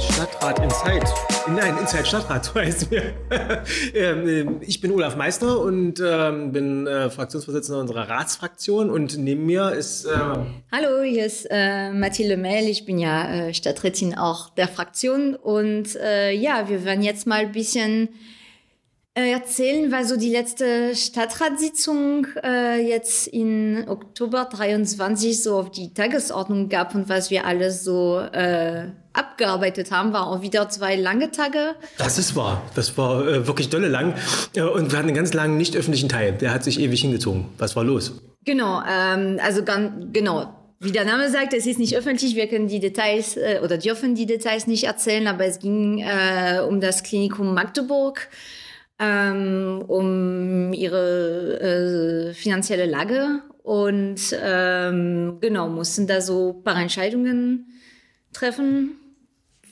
Stadtrat Insight. Nein, Inside Stadtrat, so heißt mir. Ähm, ähm, ich bin Olaf Meister und ähm, bin äh, Fraktionsvorsitzender unserer Ratsfraktion und neben mir ist. Äh Hallo, hier ist äh, Mathilde Mehl. Ich bin ja äh, Stadträtin auch der Fraktion und äh, ja, wir werden jetzt mal ein bisschen erzählen, weil so die letzte Stadtratssitzung äh, jetzt in Oktober 23 so auf die Tagesordnung gab und was wir alles so äh, abgearbeitet haben, war auch wieder zwei lange Tage. Das ist wahr. Das war äh, wirklich dolle lang. Äh, und wir hatten einen ganz langen nicht öffentlichen Teil. Der hat sich ewig hingezogen. Was war los? Genau, ähm, also ganz, genau. Wie der Name sagt, es ist nicht öffentlich, wir können die Details äh, oder dürfen die Details nicht erzählen, aber es ging äh, um das Klinikum Magdeburg ähm, um ihre äh, finanzielle Lage. Und ähm, genau mussten da so ein paar Entscheidungen treffen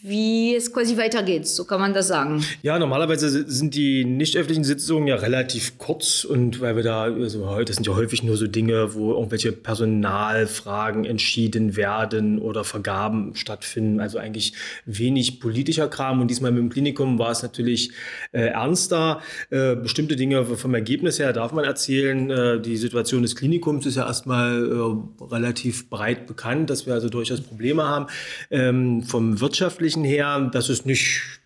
wie es quasi weitergeht, so kann man das sagen. Ja, normalerweise sind die nicht öffentlichen Sitzungen ja relativ kurz und weil wir da, also heute sind ja häufig nur so Dinge, wo irgendwelche Personalfragen entschieden werden oder Vergaben stattfinden, also eigentlich wenig politischer Kram und diesmal mit dem Klinikum war es natürlich äh, ernster. Äh, bestimmte Dinge vom Ergebnis her darf man erzählen. Äh, die Situation des Klinikums ist ja erstmal äh, relativ breit bekannt, dass wir also durchaus Probleme haben. Ähm, vom wirtschaftlichen her, das ist nicht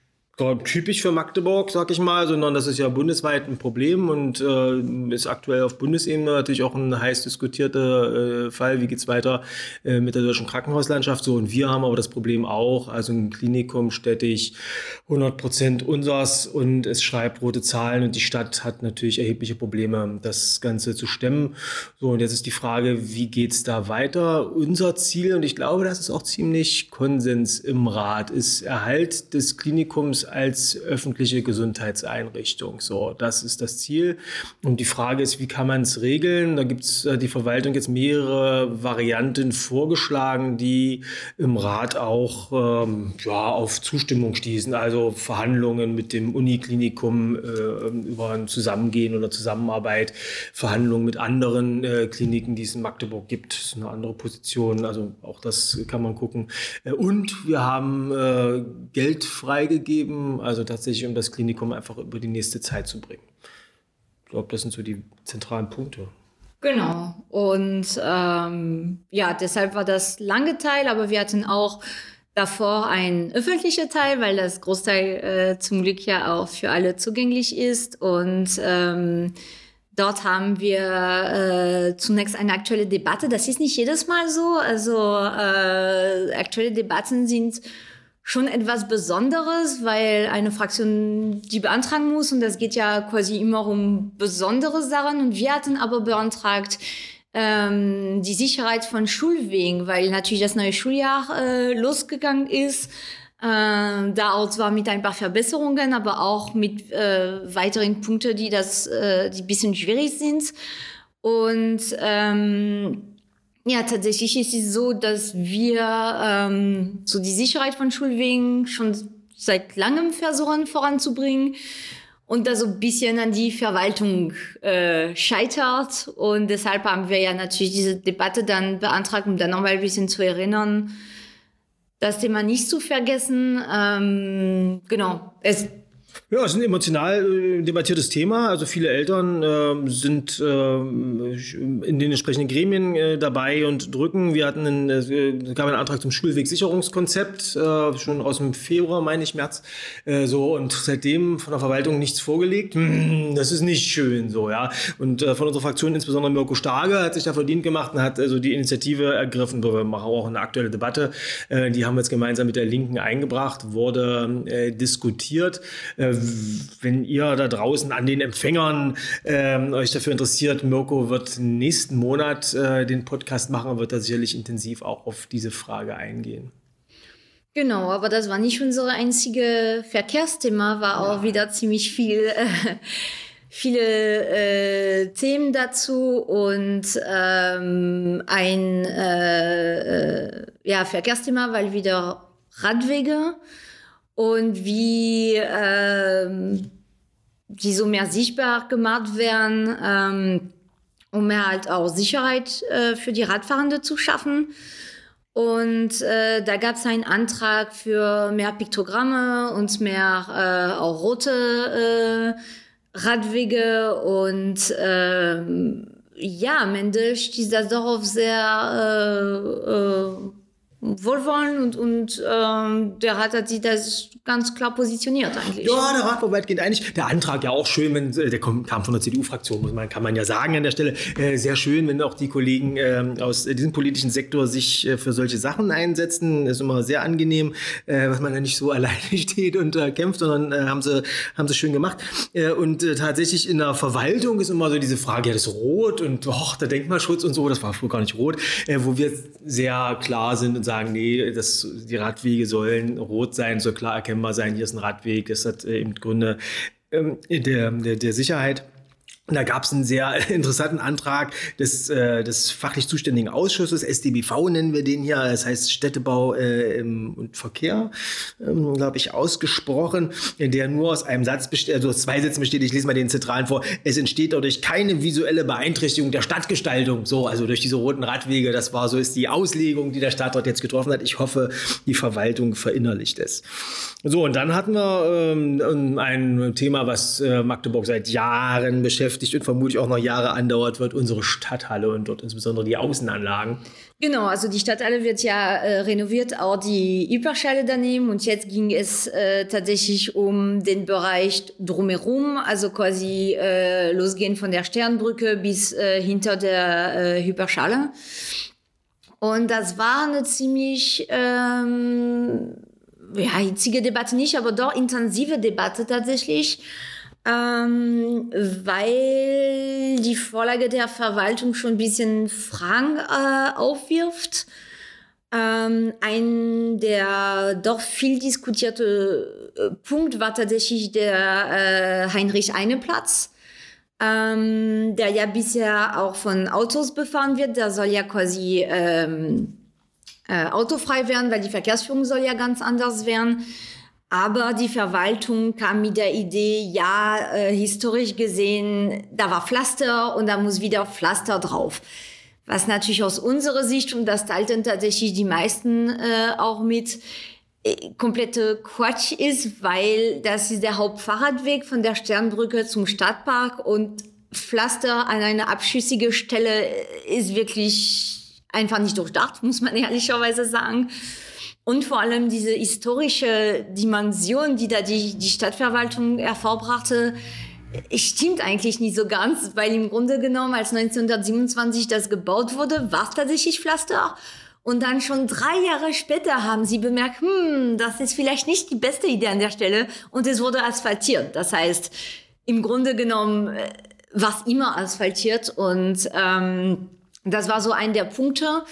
typisch für Magdeburg, sag ich mal, sondern das ist ja bundesweit ein Problem und äh, ist aktuell auf Bundesebene natürlich auch ein heiß diskutierter äh, Fall. Wie geht es weiter äh, mit der deutschen Krankenhauslandschaft? So und wir haben aber das Problem auch, also ein Klinikum städtisch 100 Prozent unseres und es schreibt rote Zahlen und die Stadt hat natürlich erhebliche Probleme, das Ganze zu stemmen. So und jetzt ist die Frage, wie geht es da weiter? Unser Ziel und ich glaube, das ist auch ziemlich Konsens im Rat, ist Erhalt des Klinikums als öffentliche Gesundheitseinrichtung. So, das ist das Ziel. Und die Frage ist, wie kann man es regeln? Da gibt es äh, die Verwaltung jetzt mehrere Varianten vorgeschlagen, die im Rat auch ähm, ja, auf Zustimmung stießen. Also Verhandlungen mit dem Uniklinikum äh, über ein Zusammengehen oder Zusammenarbeit, Verhandlungen mit anderen äh, Kliniken, die es in Magdeburg gibt. Das ist eine andere Position. Also auch das kann man gucken. Äh, und wir haben äh, Geld freigegeben geben, also tatsächlich um das Klinikum einfach über die nächste Zeit zu bringen. Ich glaube, das sind so die zentralen Punkte. Genau. Und ähm, ja, deshalb war das lange Teil, aber wir hatten auch davor ein öffentlicher Teil, weil das Großteil äh, zum Glück ja auch für alle zugänglich ist. Und ähm, dort haben wir äh, zunächst eine aktuelle Debatte. Das ist nicht jedes Mal so. Also äh, aktuelle Debatten sind schon etwas Besonderes, weil eine Fraktion die beantragen muss und das geht ja quasi immer um besondere Sachen und wir hatten aber beantragt ähm, die Sicherheit von Schulwegen, weil natürlich das neue Schuljahr äh, losgegangen ist. Äh, da auch zwar mit ein paar Verbesserungen, aber auch mit äh, weiteren Punkten, die das, äh, die bisschen schwierig sind. Und ähm, ja, tatsächlich ist es so, dass wir ähm, so die Sicherheit von Schulwegen schon seit langem versuchen voranzubringen und da so ein bisschen an die Verwaltung äh, scheitert. Und deshalb haben wir ja natürlich diese Debatte dann beantragt, um dann nochmal ein bisschen zu erinnern, das Thema nicht zu vergessen. Ähm, genau, es ja, es ist ein emotional äh, debattiertes Thema. Also viele Eltern äh, sind äh, in den entsprechenden Gremien äh, dabei und drücken. Wir hatten einen, es gab einen Antrag zum Schulwegsicherungskonzept äh, schon aus dem Februar, meine ich, März. Äh, so und seitdem von der Verwaltung nichts vorgelegt. Hm, das ist nicht schön, so ja. Und von unserer Fraktion insbesondere Mirko Starge hat sich da verdient gemacht und hat also die Initiative ergriffen. Wir machen auch eine aktuelle Debatte. die haben wir jetzt gemeinsam mit der Linken eingebracht, wurde diskutiert äh, wenn ihr da draußen an den Empfängern äh, euch dafür interessiert, Mirko wird nächsten Monat äh, den Podcast machen und wird da sicherlich intensiv auch auf diese Frage eingehen. Genau, aber das war nicht unser einzige Verkehrsthema, war auch ja. wieder ziemlich viel, äh, viele äh, Themen dazu und ähm, ein äh, äh ja, Verkehrsthema, weil wieder Radwege und wie ähm, die so mehr sichtbar gemacht werden, ähm, um mehr halt auch Sicherheit äh, für die Radfahrende zu schaffen. Und äh, da gab es einen Antrag für mehr Piktogramme und mehr äh, auch rote äh, Radwege. Und äh, ja, am Ende stieß das darauf sehr äh, äh, wohlwollend und, und ähm, der hat sich das ganz klar positioniert eigentlich. Ja, der Rat war weitgehend einig. Der Antrag ja auch schön, wenn äh, der kam, von der CDU-Fraktion, muss man, kann man ja sagen an der Stelle. Äh, sehr schön, wenn auch die Kollegen äh, aus diesem politischen Sektor sich äh, für solche Sachen einsetzen. Ist immer sehr angenehm, äh, dass man da nicht so alleine steht und äh, kämpft, sondern haben sie haben sie schön gemacht. und tatsächlich in der Verwaltung ist immer so diese Frage, ja, das ist rot und och, der Denkmalschutz und so, das war früher gar nicht rot, wo wir sehr klar sind und sagen, sagen, nee, das, die Radwege sollen rot sein, soll klar erkennbar sein, hier ist ein Radweg, das hat äh, eben Gründe ähm, der, der, der Sicherheit. Da gab es einen sehr interessanten Antrag des, äh, des fachlich zuständigen Ausschusses, SDBV nennen wir den hier, das heißt Städtebau äh, und Verkehr, ähm, glaube ich, ausgesprochen, der nur aus einem Satz besteht, also aus zwei Sätzen besteht, ich lese mal den zentralen vor, es entsteht dadurch keine visuelle Beeinträchtigung der Stadtgestaltung, so, also durch diese roten Radwege, das war so ist die Auslegung, die der Stadtrat jetzt getroffen hat. Ich hoffe, die Verwaltung verinnerlicht es. So, und dann hatten wir ähm, ein Thema, was äh, Magdeburg seit Jahren beschäftigt und vermutlich auch noch Jahre andauert wird, unsere Stadthalle und dort insbesondere die Außenanlagen. Genau, also die Stadthalle wird ja äh, renoviert, auch die Überschale daneben. Und jetzt ging es äh, tatsächlich um den Bereich drumherum, also quasi äh, losgehen von der Sternbrücke bis äh, hinter der äh, Hyperschale. Und das war eine ziemlich ähm, ja, hitzige Debatte nicht, aber doch intensive Debatte tatsächlich, ähm, weil die Vorlage der Verwaltung schon ein bisschen Fragen äh, aufwirft. Ähm, ein der doch viel diskutierte äh, Punkt war tatsächlich der äh, Heinrich-Eine-Platz, ähm, der ja bisher auch von Autos befahren wird. Der soll ja quasi ähm, äh, autofrei werden, weil die Verkehrsführung soll ja ganz anders werden. Aber die Verwaltung kam mit der Idee, ja, äh, historisch gesehen, da war Pflaster und da muss wieder Pflaster drauf. Was natürlich aus unserer Sicht, und das teilten tatsächlich die meisten äh, auch mit, äh, komplette Quatsch ist, weil das ist der Hauptfahrradweg von der Sternbrücke zum Stadtpark und Pflaster an einer abschüssige Stelle ist wirklich einfach nicht durchdacht, muss man ehrlicherweise sagen. Und vor allem diese historische Dimension, die da die, die Stadtverwaltung hervorbrachte, stimmt eigentlich nicht so ganz, weil im Grunde genommen, als 1927 das gebaut wurde, war es tatsächlich Pflaster. Und dann schon drei Jahre später haben sie bemerkt, hm, das ist vielleicht nicht die beste Idee an der Stelle. Und es wurde asphaltiert. Das heißt, im Grunde genommen äh, war es immer asphaltiert und ähm, das war so ein der Punkte.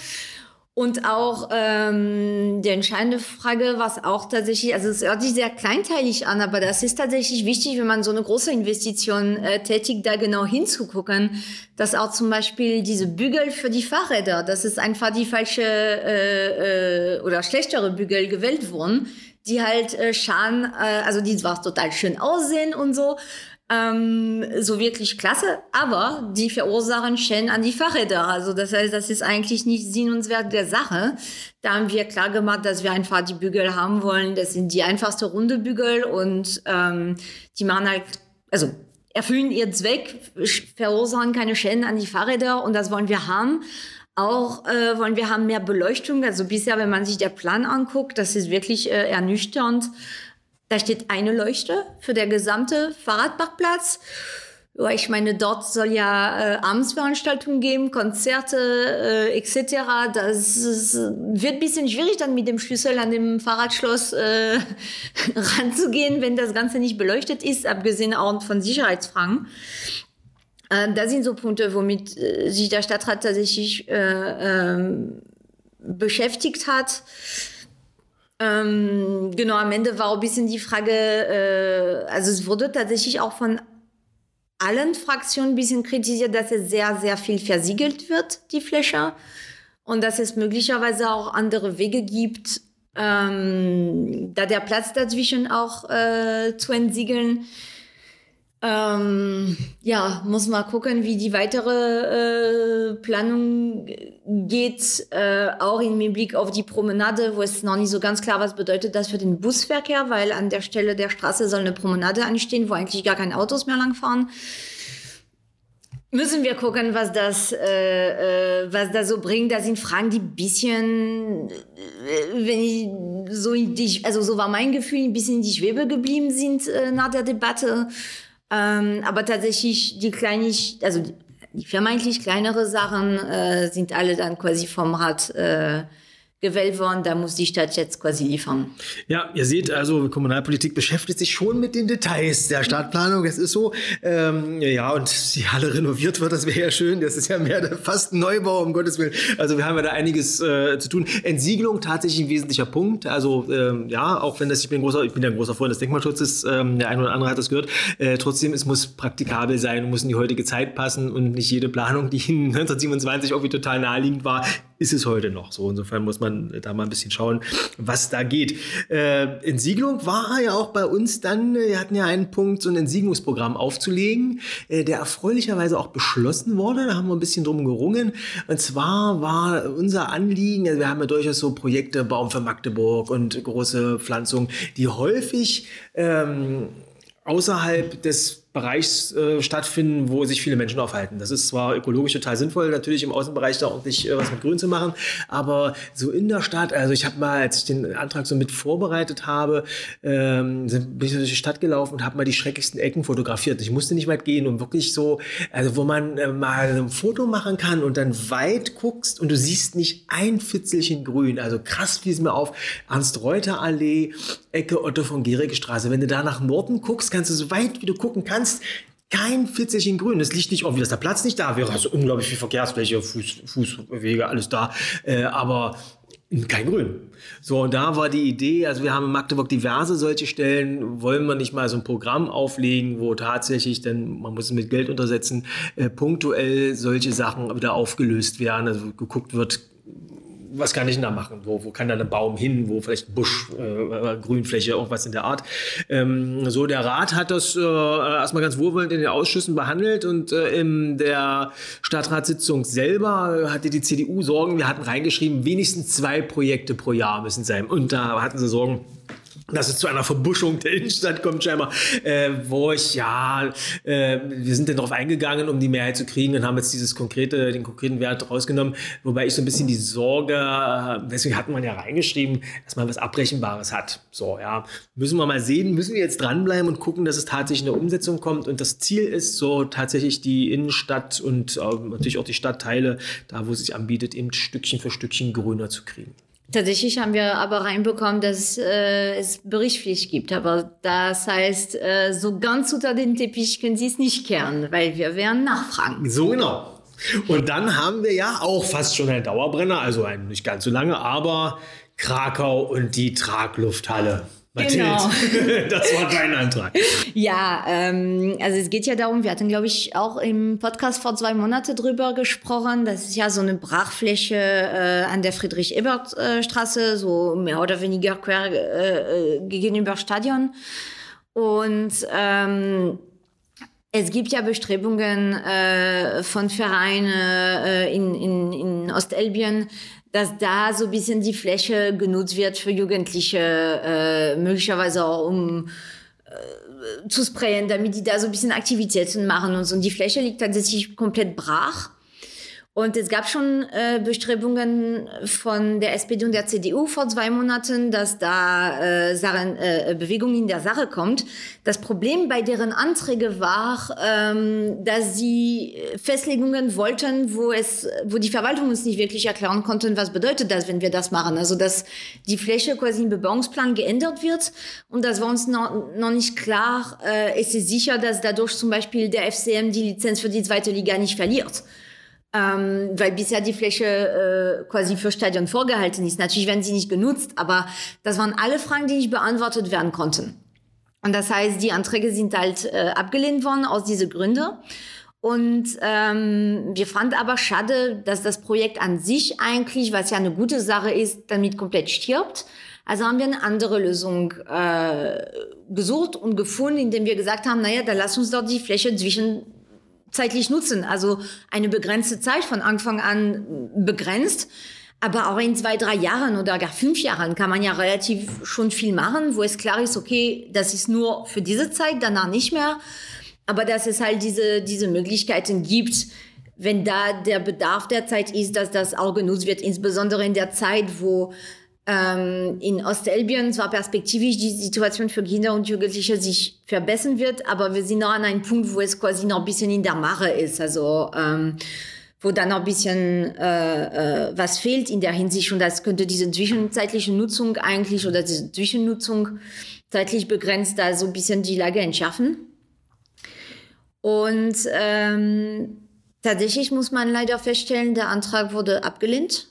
Und auch ähm, die entscheidende Frage, was auch tatsächlich, also es hört sich sehr kleinteilig an, aber das ist tatsächlich wichtig, wenn man so eine große Investition äh, tätigt, da genau hinzugucken, dass auch zum Beispiel diese Bügel für die Fahrräder, das ist einfach die falsche äh, äh, oder schlechtere Bügel gewählt wurden, die halt äh, Schaden, äh, also die zwar total schön aussehen und so, ähm, so wirklich klasse, aber die verursachen Schäden an die Fahrräder. Also das heißt, das ist eigentlich nicht Sinn und Wert der Sache. Da haben wir klar gemacht, dass wir einfach die Bügel haben wollen. Das sind die einfachste runde Bügel und ähm, die machen halt, also erfüllen ihren Zweck, verursachen keine Schäden an die Fahrräder und das wollen wir haben. Auch äh, wollen wir haben mehr Beleuchtung. Also bisher, wenn man sich der Plan anguckt, das ist wirklich äh, ernüchternd. Da steht eine Leuchte für der gesamte Fahrradparkplatz. Ich meine, dort soll ja äh, Abendsveranstaltungen geben, Konzerte äh, etc. Das ist, wird ein bisschen schwierig, dann mit dem Schlüssel an dem Fahrradschloss äh, ranzugehen, wenn das Ganze nicht beleuchtet ist, abgesehen auch von Sicherheitsfragen. Äh, das sind so Punkte, womit äh, sich der Stadtrat tatsächlich äh, ähm, beschäftigt hat. Ähm, genau, am Ende war auch ein bisschen die Frage, äh, also es wurde tatsächlich auch von allen Fraktionen ein bisschen kritisiert, dass es sehr, sehr viel versiegelt wird, die Fläche. Und dass es möglicherweise auch andere Wege gibt, ähm, da der Platz dazwischen auch äh, zu entsiegeln. Ähm, ja, muss mal gucken, wie die weitere äh, Planung geht, äh, auch im Blick auf die Promenade, wo es noch nicht so ganz klar was bedeutet das für den Busverkehr, weil an der Stelle der Straße soll eine Promenade anstehen, wo eigentlich gar keine Autos mehr langfahren. Müssen wir gucken, was das, äh, äh, was das so bringt. Da sind Fragen, die ein bisschen, äh, wenn ich so in die, also so war mein Gefühl, ein bisschen in die Schwebe geblieben sind äh, nach der Debatte. Ähm, aber tatsächlich die kleinig, also die, vermeintlich kleinere Sachen äh, sind alle dann quasi vom Rat äh, gewählt worden, da muss die Stadt jetzt quasi liefern. Ja, ihr seht also, Kommunalpolitik beschäftigt sich schon mit den Details der Stadtplanung. Es ist so, ähm, ja, und die Halle renoviert wird, das wäre ja schön. Das ist ja mehr fast ein Neubau, um Gottes Willen. Also wir haben ja da einiges äh, zu tun. Entsiegelung tatsächlich ein wesentlicher Punkt. Also ähm, ja, auch wenn das, ich bin, großer, ich bin ja ein großer Freund des Denkmalschutzes, ähm, der eine oder andere hat das gehört. Äh, trotzdem, es muss praktikabel sein, muss in die heutige Zeit passen und nicht jede Planung, die in 1927 irgendwie total naheliegend war, ist es heute noch so. Insofern muss man da mal ein bisschen schauen, was da geht. Äh, Entsiegelung war ja auch bei uns dann, wir hatten ja einen Punkt, so ein Entsiegelungsprogramm aufzulegen, äh, der erfreulicherweise auch beschlossen wurde. Da haben wir ein bisschen drum gerungen. Und zwar war unser Anliegen, also wir haben ja durchaus so Projekte, Baum für Magdeburg und große Pflanzungen, die häufig ähm, außerhalb des Bereichs äh, stattfinden, wo sich viele Menschen aufhalten. Das ist zwar ökologisch total sinnvoll, natürlich im Außenbereich da ordentlich äh, was mit Grün zu machen, aber so in der Stadt, also ich habe mal, als ich den Antrag so mit vorbereitet habe, ähm, bin ich durch die Stadt gelaufen und habe mal die schrecklichsten Ecken fotografiert. Ich musste nicht weit gehen, um wirklich so, also wo man äh, mal ein Foto machen kann und dann weit guckst und du siehst nicht ein Fitzelchen Grün. Also krass es mir auf. Ernst-Reuter-Allee, Ecke Otto von Gericke Straße. Wenn du da nach Norden guckst, kannst du so weit wie du gucken kannst, kein Fitzelchen grün. Das liegt nicht irgendwie, dass der Platz nicht da wäre. Also unglaublich viel Verkehrsfläche, Fuß, Fußwege, alles da. Äh, aber kein Grün. So, und da war die Idee, also wir haben in Magdeburg diverse solche Stellen, wollen wir nicht mal so ein Programm auflegen, wo tatsächlich, denn man muss es mit Geld untersetzen, äh, punktuell solche Sachen wieder aufgelöst werden, also geguckt wird, was kann ich denn da machen? Wo, wo kann da ein Baum hin? Wo vielleicht Busch, äh, Grünfläche, irgendwas in der Art. Ähm, so, der Rat hat das äh, erstmal ganz wohlwollend in den Ausschüssen behandelt und äh, in der Stadtratssitzung selber hatte die CDU Sorgen, wir hatten reingeschrieben, wenigstens zwei Projekte pro Jahr müssen sein. Und da hatten sie Sorgen, dass es zu einer Verbuschung der Innenstadt kommt scheinbar, äh, wo ich, ja, äh, wir sind dann darauf eingegangen, um die Mehrheit zu kriegen und haben jetzt dieses konkrete, den konkreten Wert rausgenommen, wobei ich so ein bisschen die Sorge, äh, deswegen hat man ja reingeschrieben, dass man was Abrechenbares hat. So, ja, müssen wir mal sehen, müssen wir jetzt dranbleiben und gucken, dass es tatsächlich in der Umsetzung kommt und das Ziel ist, so tatsächlich die Innenstadt und äh, natürlich auch die Stadtteile, da wo es sich anbietet, eben Stückchen für Stückchen grüner zu kriegen. Tatsächlich haben wir aber reinbekommen, dass äh, es Berichtspflicht gibt. Aber das heißt, äh, so ganz unter den Teppich können Sie es nicht kehren, weil wir werden nachfragen. So genau. Und dann haben wir ja auch fast schon einen Dauerbrenner, also einen nicht ganz so lange, aber Krakau und die Traglufthalle. Mathilde, genau. das war dein Antrag. Ja, ähm, also es geht ja darum, wir hatten, glaube ich, auch im Podcast vor zwei Monaten drüber gesprochen. Das ist ja so eine Brachfläche äh, an der Friedrich-Ebert-Straße, so mehr oder weniger quer äh, äh, gegenüber Stadion. Und ähm, es gibt ja Bestrebungen äh, von Vereinen äh, in, in, in Ostelbien, dass da so ein bisschen die Fläche genutzt wird für Jugendliche, äh, möglicherweise auch um äh, zu sprayen, damit die da so ein bisschen Aktivitäten machen und so. Und die Fläche liegt tatsächlich komplett brach. Und es gab schon äh, Bestrebungen von der SPD und der CDU vor zwei Monaten, dass da äh, Sachen, äh, Bewegung in der Sache kommt. Das Problem bei deren Anträge war, ähm, dass sie Festlegungen wollten, wo es, wo die Verwaltung uns nicht wirklich erklären konnte, was bedeutet das, wenn wir das machen. Also dass die Fläche quasi im Bebauungsplan geändert wird und das war uns noch, noch nicht klar. Äh, ist sicher, dass dadurch zum Beispiel der FCM die Lizenz für die zweite Liga nicht verliert ähm, weil bisher die Fläche äh, quasi für Stadion vorgehalten ist. Natürlich werden sie nicht genutzt, aber das waren alle Fragen, die nicht beantwortet werden konnten. Und das heißt, die Anträge sind halt äh, abgelehnt worden aus diesen Gründen. Und ähm, wir fanden aber schade, dass das Projekt an sich eigentlich, was ja eine gute Sache ist, damit komplett stirbt. Also haben wir eine andere Lösung äh, gesucht und gefunden, indem wir gesagt haben, naja, dann lass uns doch die Fläche zwischenzeitlich nutzen. Also eine begrenzte Zeit von Anfang an begrenzt. Aber auch in zwei, drei Jahren oder gar fünf Jahren kann man ja relativ schon viel machen, wo es klar ist, okay, das ist nur für diese Zeit, danach nicht mehr. Aber dass es halt diese, diese Möglichkeiten gibt, wenn da der Bedarf der Zeit ist, dass das auch genutzt wird, insbesondere in der Zeit, wo in Ostelbien zwar perspektivisch die Situation für Kinder und Jugendliche sich verbessern wird, aber wir sind noch an einem Punkt, wo es quasi noch ein bisschen in der Mache ist. Also ähm, wo dann noch ein bisschen äh, äh, was fehlt in der Hinsicht und das könnte diese zwischenzeitliche Nutzung eigentlich oder diese Zwischennutzung zeitlich begrenzt da so ein bisschen die Lage entschärfen. Und ähm, tatsächlich muss man leider feststellen, der Antrag wurde abgelehnt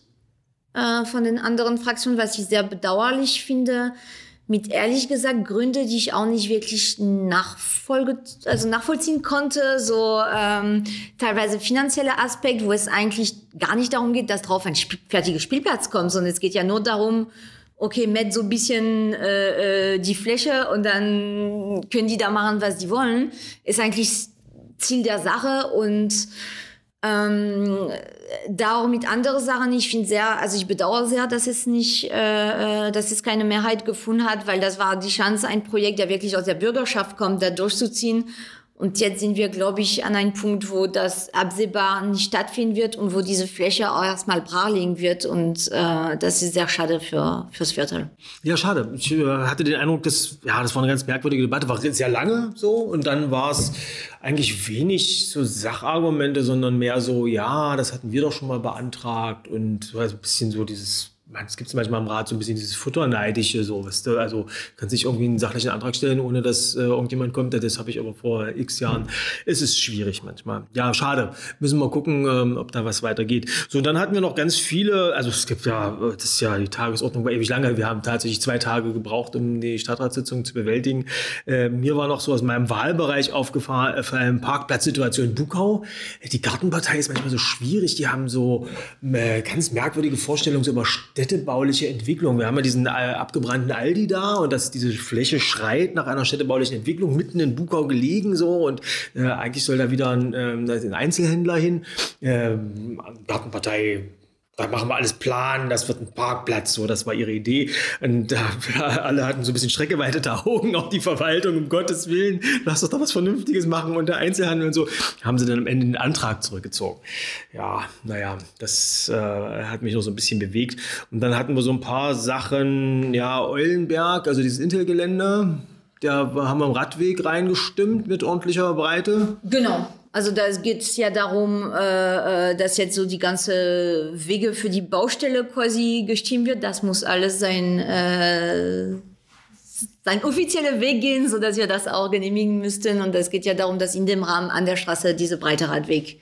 äh, von den anderen Fraktionen, was ich sehr bedauerlich finde mit ehrlich gesagt Gründe, die ich auch nicht wirklich nachfolge, also nachvollziehen konnte. So ähm, teilweise finanzielle Aspekt, wo es eigentlich gar nicht darum geht, dass drauf ein sp fertiger Spielplatz kommt, sondern es geht ja nur darum, okay, met so ein bisschen äh, äh, die Fläche und dann können die da machen, was die wollen, ist eigentlich Ziel der Sache und ähm, darum mit anderen Sachen, ich finde sehr, also ich bedauere sehr, dass es nicht, äh, äh, dass es keine Mehrheit gefunden hat, weil das war die Chance, ein Projekt, der wirklich aus der Bürgerschaft kommt, da durchzuziehen. Und jetzt sind wir, glaube ich, an einem Punkt, wo das absehbar nicht stattfinden wird und wo diese Fläche auch erstmal brach liegen wird. Und äh, das ist sehr schade für, fürs Viertel. Ja, schade. Ich äh, hatte den Eindruck, dass, ja, das war eine ganz merkwürdige Debatte, war sehr lange so. Und dann war es eigentlich wenig so Sachargumente, sondern mehr so, ja, das hatten wir doch schon mal beantragt. Und so also ein bisschen so dieses es gibt manchmal im Rat so ein bisschen dieses Futterneidische, so, weißt du, also kann sich irgendwie einen sachlichen Antrag stellen, ohne dass äh, irgendjemand kommt, das habe ich aber vor x Jahren. Es ist schwierig manchmal. Ja, schade. Müssen wir gucken, ähm, ob da was weitergeht. So, dann hatten wir noch ganz viele, also es gibt ja, das ist ja die Tagesordnung war ewig lange. Wir haben tatsächlich zwei Tage gebraucht, um die Stadtratssitzung zu bewältigen. Äh, mir war noch so aus meinem Wahlbereich aufgefallen, äh, Parkplatzsituation Bukau. Die Gartenpartei ist manchmal so schwierig. Die haben so äh, ganz merkwürdige Vorstellungen über städtebauliche Entwicklung. Wir haben ja diesen äh, abgebrannten Aldi da und dass diese Fläche schreit nach einer städtebaulichen Entwicklung, mitten in Bukau gelegen so und äh, eigentlich soll da wieder ein, äh, ein Einzelhändler hin. Ähm, Gartenpartei da machen wir alles planen, das wird ein Parkplatz, so, das war ihre Idee. Und da, ja, alle hatten so ein bisschen schreckgeweitete Augen, auch die Verwaltung, um Gottes Willen, lass doch da was Vernünftiges machen und der Einzelhandel und so, haben sie dann am Ende den Antrag zurückgezogen. Ja, naja, das äh, hat mich noch so ein bisschen bewegt. Und dann hatten wir so ein paar Sachen, ja, Eulenberg, also dieses Intel-Gelände, da haben wir im Radweg reingestimmt mit ordentlicher Breite. Genau. Also da geht es ja darum, äh, äh, dass jetzt so die ganze Wege für die Baustelle quasi gestimmt wird. Das muss alles sein, äh, sein offizieller Weg gehen, so dass wir das auch genehmigen müssten. Und es geht ja darum, dass in dem Rahmen an der Straße diese breite Radweg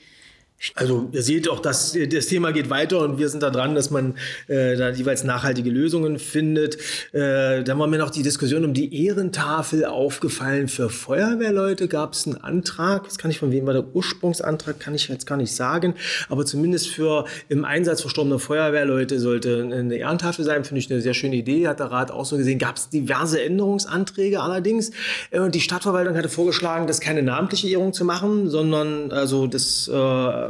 also ihr seht auch, dass das Thema geht weiter und wir sind da dran, dass man äh, da jeweils nachhaltige Lösungen findet. Äh, dann war mir noch die Diskussion um die Ehrentafel aufgefallen. Für Feuerwehrleute gab es einen Antrag. Was kann ich von wem war der Ursprungsantrag? Kann ich jetzt gar nicht sagen. Aber zumindest für im Einsatz verstorbene Feuerwehrleute sollte eine Ehrentafel sein. Finde ich eine sehr schöne Idee. Hat der Rat auch so gesehen. Gab es diverse Änderungsanträge allerdings. Äh, die Stadtverwaltung hatte vorgeschlagen, das keine namentliche Ehrung zu machen, sondern also das äh,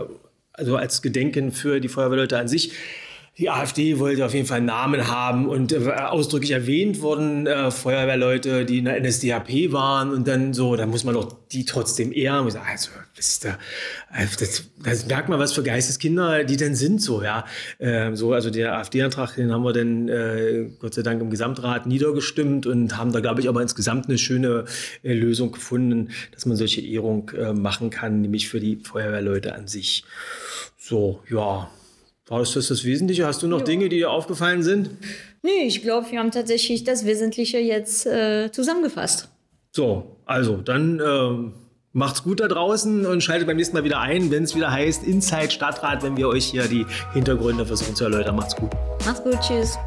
also als Gedenken für die Feuerwehrleute an sich. Die AfD wollte auf jeden Fall Namen haben und äh, ausdrücklich erwähnt wurden äh, Feuerwehrleute, die in der NSDAP waren und dann so, da muss man doch die trotzdem ehren. Und ich sage, also, wisst ihr, also das, das merkt man, was für Geisteskinder die denn sind, so, ja. Ähm, so, also der AfD-Antrag, den haben wir dann äh, Gott sei Dank im Gesamtrat niedergestimmt und haben da, glaube ich, aber insgesamt eine schöne äh, Lösung gefunden, dass man solche Ehrung äh, machen kann, nämlich für die Feuerwehrleute an sich. So, ja, war das das Wesentliche? Hast du noch jo. Dinge, die dir aufgefallen sind? Nee, ich glaube, wir haben tatsächlich das Wesentliche jetzt äh, zusammengefasst. So, also dann äh, macht's gut da draußen und schaltet beim nächsten Mal wieder ein, wenn es wieder heißt Inside Stadtrat, wenn wir euch hier die Hintergründe versuchen zu erläutern. Macht's gut. Macht's gut, tschüss.